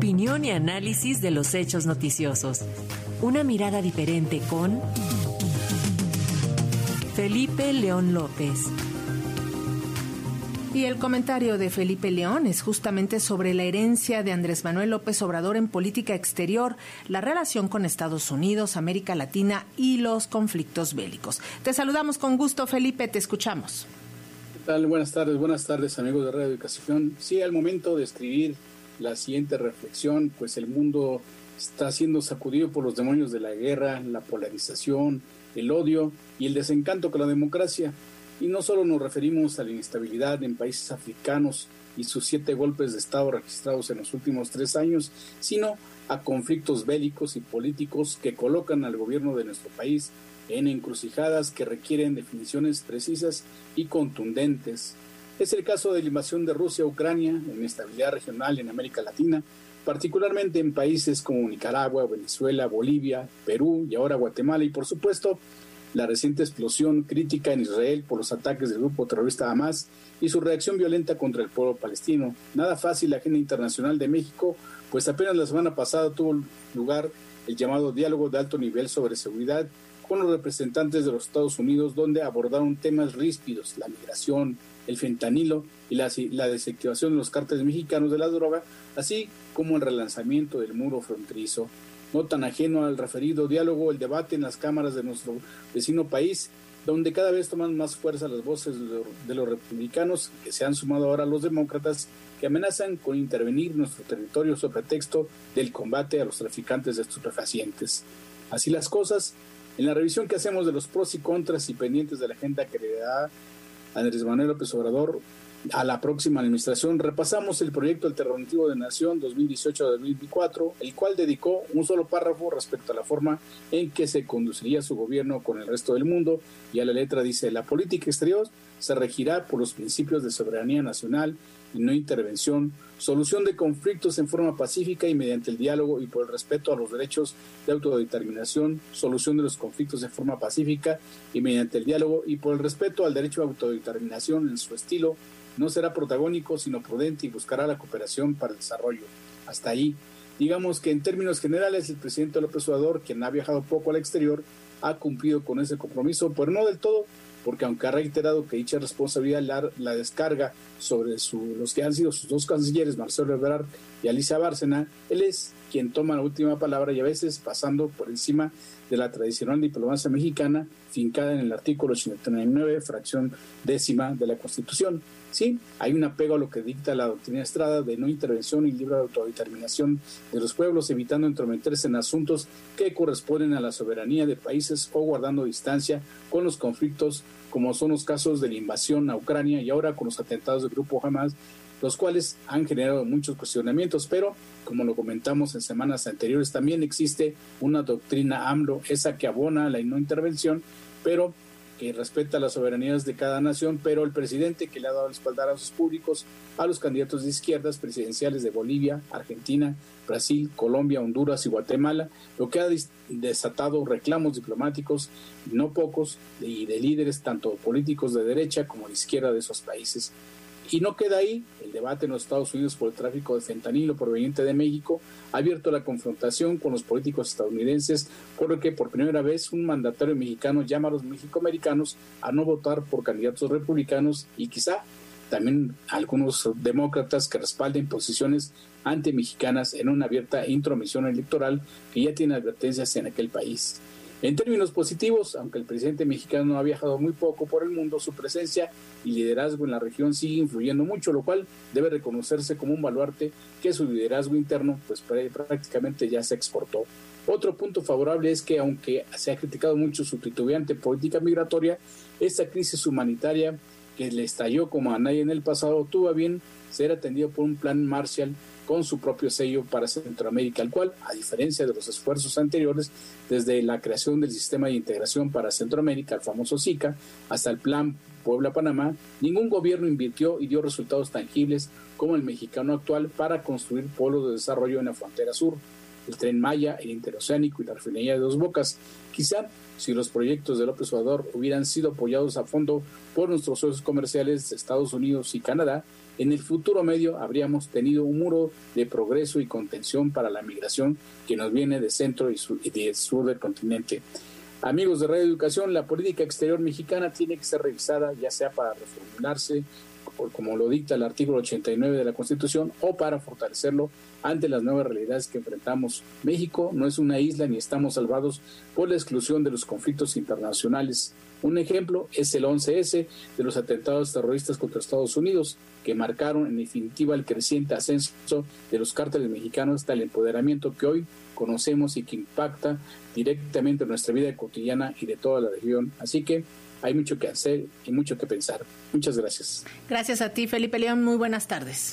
Opinión y análisis de los hechos noticiosos. Una mirada diferente con Felipe León López. Y el comentario de Felipe León es justamente sobre la herencia de Andrés Manuel López Obrador en política exterior, la relación con Estados Unidos, América Latina y los conflictos bélicos. Te saludamos con gusto, Felipe, te escuchamos. ¿Qué tal? Buenas tardes, buenas tardes, amigos de Radio Educación. Sí, al momento de escribir la siguiente reflexión, pues el mundo está siendo sacudido por los demonios de la guerra, la polarización, el odio y el desencanto con la democracia. Y no solo nos referimos a la inestabilidad en países africanos y sus siete golpes de Estado registrados en los últimos tres años, sino a conflictos bélicos y políticos que colocan al gobierno de nuestro país en encrucijadas que requieren definiciones precisas y contundentes. Es el caso de la invasión de Rusia a Ucrania, en estabilidad regional en América Latina, particularmente en países como Nicaragua, Venezuela, Bolivia, Perú y ahora Guatemala, y por supuesto la reciente explosión crítica en Israel por los ataques del grupo terrorista Hamas y su reacción violenta contra el pueblo palestino. Nada fácil la agenda internacional de México, pues apenas la semana pasada tuvo lugar el llamado diálogo de alto nivel sobre seguridad con los representantes de los Estados Unidos, donde abordaron temas ríspidos, la migración, el fentanilo y la, desactivación de los cárteles mexicanos de la droga, así como el relanzamiento del muro fronterizo no tan ajeno al referido diálogo, el debate en las cámaras de nuestro vecino país, donde cada vez toman más fuerza las voces de los republicanos, que se han sumado ahora a los demócratas, que amenazan con intervenir nuestro territorio sobre pretexto del combate a los traficantes de estupefacientes. Así las cosas, en la revisión que hacemos de los pros y contras y pendientes de la agenda que le da Andrés Manuel López Obrador, a la próxima administración, repasamos el proyecto alternativo de Nación 2018-2024, el cual dedicó un solo párrafo respecto a la forma en que se conduciría su gobierno con el resto del mundo y a la letra dice, la política exterior se regirá por los principios de soberanía nacional y no intervención, solución de conflictos en forma pacífica y mediante el diálogo y por el respeto a los derechos de autodeterminación, solución de los conflictos de forma pacífica y mediante el diálogo y por el respeto al derecho a autodeterminación en su estilo no será protagónico, sino prudente y buscará la cooperación para el desarrollo. Hasta ahí, digamos que en términos generales, el presidente López Obrador, quien ha viajado poco al exterior, ha cumplido con ese compromiso, pero no del todo, porque aunque ha reiterado que dicha responsabilidad la, la descarga sobre su, los que han sido sus dos cancilleres, Marcelo Ebrard y Alicia Bárcena, él es quien toma la última palabra y a veces pasando por encima de la tradicional diplomacia mexicana fincada en el artículo 89, fracción décima de la Constitución. Sí, hay un apego a lo que dicta la doctrina Estrada de no intervención y libre autodeterminación de los pueblos, evitando entrometerse en asuntos que corresponden a la soberanía de países o guardando distancia con los conflictos, como son los casos de la invasión a Ucrania y ahora con los atentados del grupo Hamas los cuales han generado muchos cuestionamientos, pero como lo comentamos en semanas anteriores, también existe una doctrina AMLO, esa que abona la no intervención, pero que respeta las soberanías de cada nación, pero el presidente que le ha dado el espaldar a sus públicos, a los candidatos de izquierdas presidenciales de Bolivia, Argentina, Brasil, Colombia, Honduras y Guatemala, lo que ha desatado reclamos diplomáticos, no pocos, y de líderes tanto políticos de derecha como de izquierda de esos países. Y no queda ahí, el debate en los Estados Unidos por el tráfico de fentanilo proveniente de México ha abierto la confrontación con los políticos estadounidenses, por lo que por primera vez un mandatario mexicano llama a los mexicoamericanos a no votar por candidatos republicanos y quizá también algunos demócratas que respalden posiciones anti-mexicanas en una abierta intromisión electoral que ya tiene advertencias en aquel país. En términos positivos, aunque el presidente mexicano ha viajado muy poco por el mundo, su presencia y liderazgo en la región sigue influyendo mucho, lo cual debe reconocerse como un baluarte que su liderazgo interno pues prácticamente ya se exportó. Otro punto favorable es que aunque se ha criticado mucho su titubeante política migratoria, esta crisis humanitaria que le estalló como a nadie en el pasado tuvo a bien ser atendido por un plan Marshall con su propio sello para Centroamérica, el cual, a diferencia de los esfuerzos anteriores, desde la creación del sistema de integración para Centroamérica, el famoso SICA, hasta el plan Puebla-Panamá, ningún gobierno invirtió y dio resultados tangibles como el mexicano actual para construir polos de desarrollo en la frontera sur, el tren Maya, el interoceánico y la refinería de Dos Bocas. Quizá si los proyectos de López Obrador hubieran sido apoyados a fondo por nuestros socios comerciales de Estados Unidos y Canadá, en el futuro medio habríamos tenido un muro de progreso y contención para la migración que nos viene de centro y, sur, y sur del continente. Amigos de Radio Educación, la política exterior mexicana tiene que ser revisada ya sea para reformularse como lo dicta el artículo 89 de la Constitución, o para fortalecerlo ante las nuevas realidades que enfrentamos. México no es una isla ni estamos salvados por la exclusión de los conflictos internacionales. Un ejemplo es el 11S de los atentados terroristas contra Estados Unidos, que marcaron en definitiva el creciente ascenso de los cárteles mexicanos hasta el empoderamiento que hoy conocemos y que impacta directamente en nuestra vida cotidiana y de toda la región. Así que hay mucho que hacer y mucho que pensar. Muchas gracias. Gracias a ti, Felipe León. Muy buenas tardes.